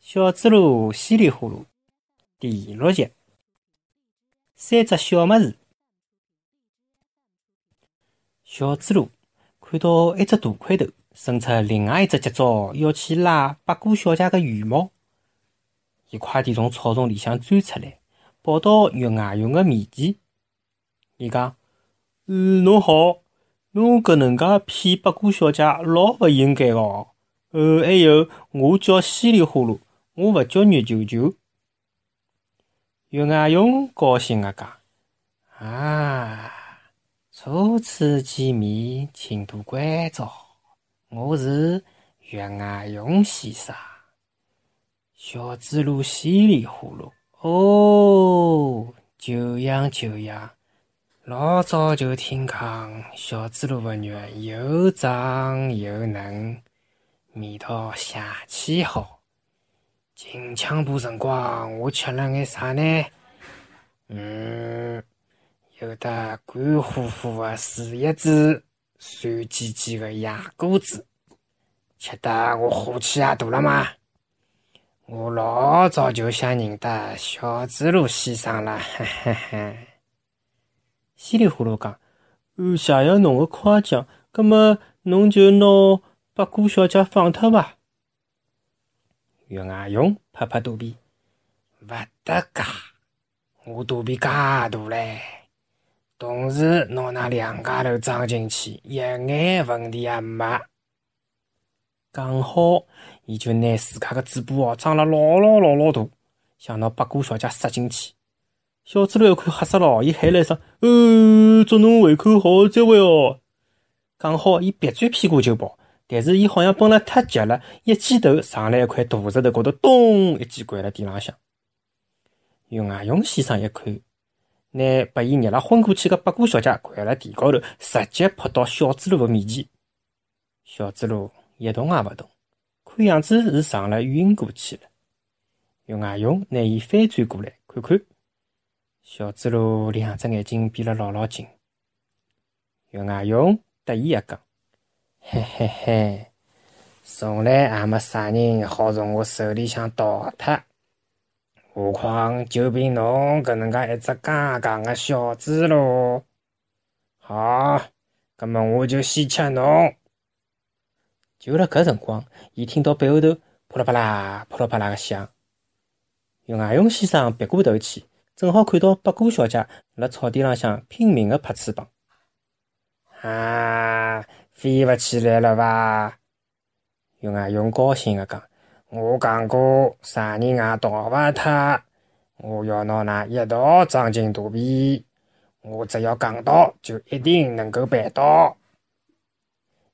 小猪猡稀里呼噜第六集，三只小么子。小猪猡看到一只大块头伸出另外一只脚爪要去拉八哥小姐的羽毛，伊快点从草丛里向钻出来，跑到月牙熊的面前。伊讲：“嗯，侬好，侬搿能介骗八哥小姐老勿应该哦。呃，还有，我叫稀里呼噜。”我勿叫肉球球，月牙熊高兴个讲：“啊，初次见面，请多关照。我是月牙熊先生。”小猪猡稀里呼噜：“哦，久仰久仰，老早就听讲小猪猡的肉又长又嫩，味道邪气好。”近腔部辰光，我吃了眼啥呢？嗯，有的干乎乎的树叶子，酸唧唧的野果子，吃得我火气也大了嘛。我老早就想认得小猪猡先生了，哈哈哈。稀里糊涂讲，呃，谢谢侬的夸奖，葛么侬就拿八哥小姐放脱伐？月牙熊拍拍肚皮，勿得噶！我肚皮介大嘞，同时拿那两家头装进去，一眼问题也没。刚好，伊就拿自家个嘴巴哦张了老老老老大，想拿八哥小姐塞进去。小猪猡一看吓死了，伊喊了一声：“呃，祝侬胃口好，再会哦！”刚好，伊别转屁股就跑。但是伊好像蹦了太急了，一记头上了一块大石头高头，咚一记掼了地浪向。月牙熊先生一看，拿被伊热了昏过去的八哥小姐掼了地高头，直接扑到小猪猡的面前。小猪猡一动也勿动，看样子是上了晕过去了。月牙熊拿伊翻转过来看看，小猪猡两只眼睛闭了牢牢紧。月牙熊得意一讲。嘿嘿嘿，从来也没啥人好从我手里向逃脱，何况就凭侬搿能介一只刚刚的小猪猡。好，葛么我就先吃侬。就辣搿辰光，伊听到背后头扑啦扑啦、扑啦扑啦个响。月牙熊先生别过头去，正好看到八哥小姐辣草地浪向拼命个拍翅膀。啊！飞勿起来了伐？月牙熊高兴个讲：“我讲过，啥人也逃勿脱。我要拿㑚一道装进肚皮。我只要讲到，就一定能够办到。”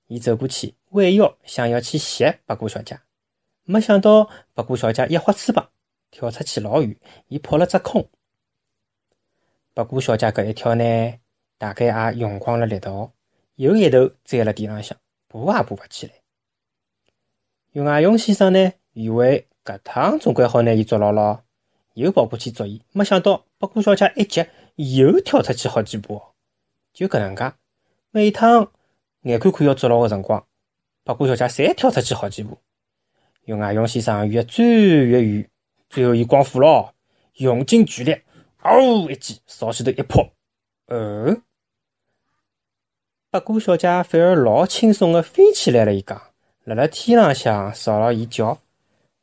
伊走过去，弯腰想要去吸八哥小姐，没想到八哥小姐一挥翅膀，跳出去老远，伊扑了只空。八哥小姐搿一跳呢，大概也用光了力道。又一头栽辣地浪向，爬也爬勿起来。月牙熊先生呢，以为搿趟总归好拿伊捉牢牢，又跑过去捉伊。没想到八哥小姐一急，又跳出去好几步。就搿能介，每趟眼看看要捉牢个辰光，八哥小姐侪跳出去好几步。月牙熊先生越钻越远，最后伊光火了，用尽全力，嗷一记，朝前头一扑，哦。八哥小姐反而老轻松地飞起来了，伊讲，辣辣天浪向朝了伊叫：“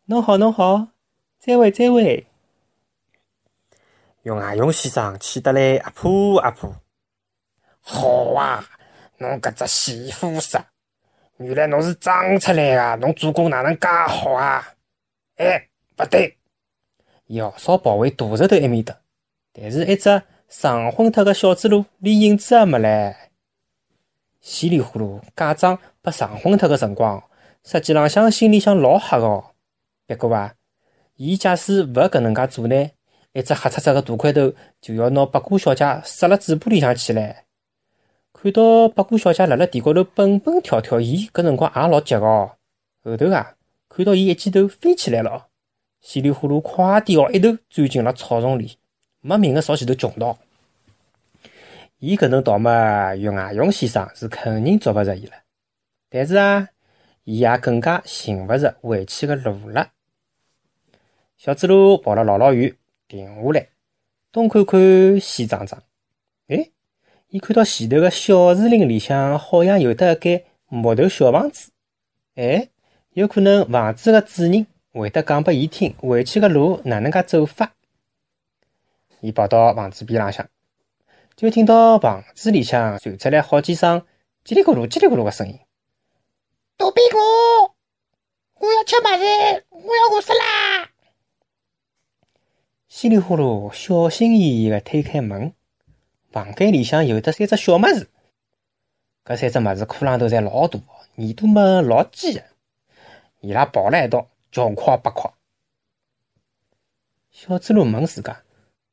侬好，侬好，再会，再会。”月牙熊先生气得来阿扑阿扑。好啊，侬搿只媳妇煞，原来侬是装出来的，侬做工哪能介好啊？哎，勿对，要少跑回大石头埃面搭，但是一只上昏脱个小猪猡连影子也没来。稀里呼噜假装被撞昏脱个辰光，实际浪向心里向老吓个。别过啊，伊假使勿搿能介做呢，一只黑漆漆个大块头就要拿八哥小姐塞辣嘴巴里向去唻。看到八哥小姐辣辣地高头蹦蹦跳跳，伊搿辰光也老急个。后头啊，看到伊一记头飞起来了，稀里呼噜快点哦，一头钻进了草丛里，没命个朝前头穷逃。伊搿能倒嘛，月牙熊先生是肯定捉勿着伊了。但是啊，伊也更加寻勿着回去个路了。小猪猡跑了老老远，停下来，东看看，西张张。哎，伊看到前头个小树林里向好像有得一间木头小房子。哎，有可能房子个主人会得讲拨伊听回去个路哪能介走法。伊跑到房子边浪向，就听到房子里向传出来好几声叽里咕噜、叽里咕噜的声音。躲避我！我要吃么子？我要饿死啦！稀里呼噜，小心翼翼地推开门，房间里向有得三只小么子。搿三只么子裤浪头侪老大。耳朵么老尖个，伊拉抱了一道，穷哭八哭。小猪猡问自家：“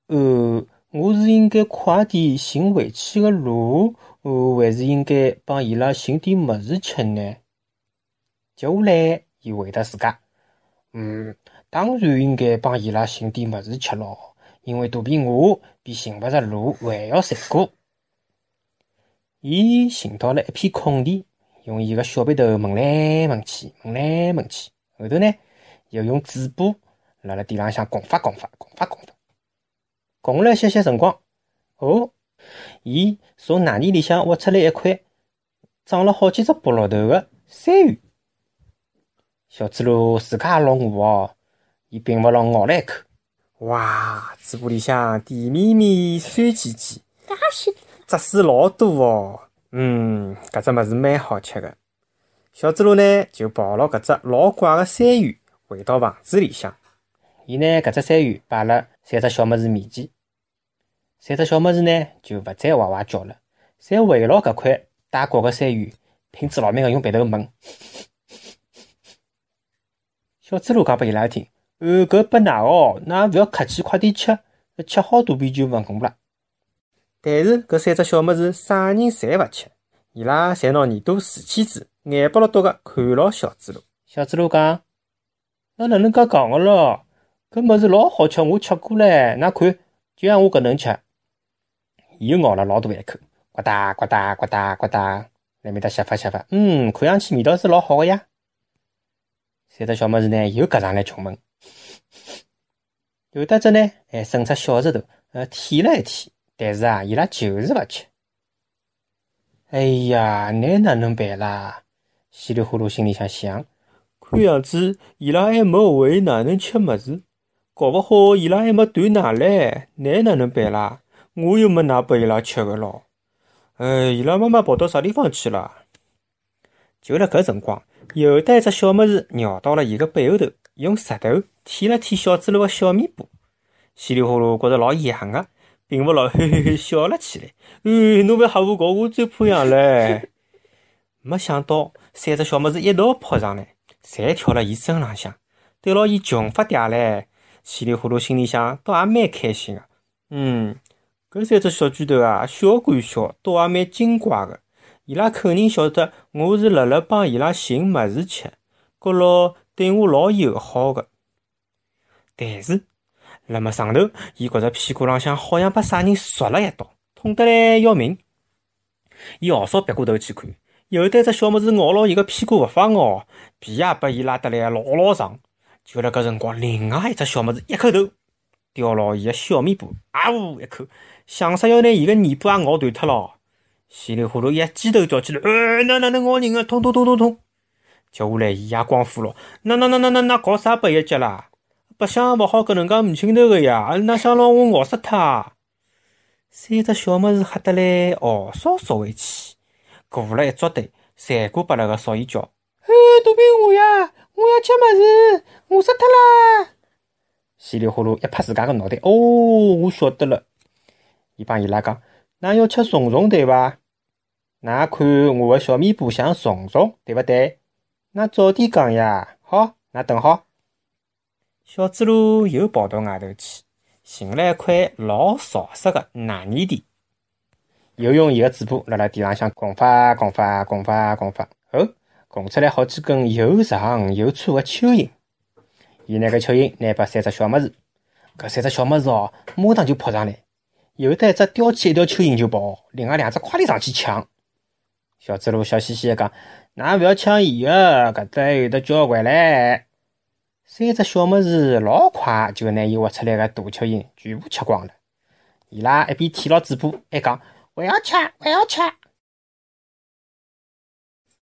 呃，我是应该快点寻回去个路，还是应该帮伊拉寻点物事吃呢？”接下来，伊回答自家：“嗯，当然应该帮伊拉寻点物事吃咯，因为肚皮饿，比寻勿着路还要残酷。”伊寻到了一片空地。用伊个小鼻头闻来闻去，闻来闻去，后头呢又用嘴巴辣辣地浪向拱发拱发拱发拱发，拱了歇歇辰光，哦，伊从泥泥里向挖出来一块长了好几只菠萝头的山芋。小猪猡自家也老饿哦，伊并勿牢咬了一口，哇，嘴巴里向甜绵绵、酸唧唧，汁水老多哦。嗯，搿只物事蛮好吃的。小猪猡呢就抱牢搿只老怪的山芋回到房子里向。伊拿搿只山芋摆辣三只小么子面前，三只小么子呢就勿再哇哇叫了，侪围牢搿块带角个山芋，拼嘴老命个用鼻头闻。小猪猡讲拨伊拉听：“呃，搿拨㑚哦，㑚勿要客气，快点吃，吃好肚皮就勿饿了。”但是搿三只小么子啥人侪勿吃，伊拉侪拿耳朵竖起子，眼巴辣多个看牢小猪猡。小猪猡讲：“那哪能介讲个咯？搿物事老好吃，我吃过唻。㑚看，就像我搿能吃。”伊又咬了老大一口，呱嗒呱嗒呱嗒呱嗒，辣面搭吸发吸发。嗯，看上去味道是老好个呀。三只小物事呢，又夹上来吃闻，有的只呢还伸出小舌头，呃，舔了一舔。但是啊，伊拉就是勿吃。哎呀，那哪能办啦？稀里呼噜心里想想，看样子伊拉还没会哪能吃么子，搞勿好伊拉还没断奶唻，奶哪能办啦？我又没奶拨伊拉吃个咯。哎，伊拉妈妈跑到啥地方去了？就辣搿辰光，有得一只小物事绕到了伊个背后头，用舌头舔了舔小猪猡个小面部，稀里呼噜觉着老痒个。并勿牢，嘿嘿嘿笑了起来。嗯，侬勿要吓唬我，我最怕痒唻。没想到三只小么子一道扑上来，侪跳辣伊身浪向，对牢伊穷发嗲唻。稀里糊涂心里想，倒也蛮开心个。嗯，搿三只小巨头啊，小归小，倒也蛮精怪个。伊拉肯定晓得我是辣辣帮伊拉寻物事吃，觉牢对我老友好个。但是。辣么上头，伊觉着屁股浪向好像被啥人戳了一刀，痛得来要命。伊号少别过头去看，有得只小么子咬牢伊个屁股勿放哦，皮也被伊拉得来老老长。就辣搿辰光，另外一只小么子一口头叼牢伊个小面部，啊呜一口，想杀要拿伊个尾巴也咬断脱了。稀里糊涂一记头叫起来，呃，哪哪能咬人个？痛痛痛痛痛！接下来伊也光火了，那那那那那那搞啥八一节啦？白相勿好搿能介唔轻头个呀！哪想让我咬死他？三只小么子吓得来，嗷嗖缩回去，鼓了一桌堆，残过巴辣个少伊叫：“呃，肚皮饿呀！我要吃么子，饿死脱啦！”稀里呼噜一拍自家个脑袋，哦，我晓得了。伊帮伊拉讲：“㑚要吃虫虫对伐？㑚看我个小面部像虫虫，对勿对？㑚早点讲呀！好，㑚等好。”小猪猡又跑到外头去，寻了一块老潮湿个泥泥地，又用伊个嘴巴辣辣地浪向拱发拱发拱发拱发，哦，拱出来好几根又长又粗个蚯蚓。伊拿个蚯蚓拿拨三只小物事，搿三只小物事哦，马上就扑上来，有得一只叼起一条蚯蚓就跑，另外两只快点上去抢。小猪猡笑嘻嘻个讲：“㑚勿要抢伊个，搿搭有得交关唻。”三只小么子老快就拿伊挖出来个大蚯蚓全部吃光了。伊拉一边舔牢嘴巴，还讲：“我要吃，我要吃。”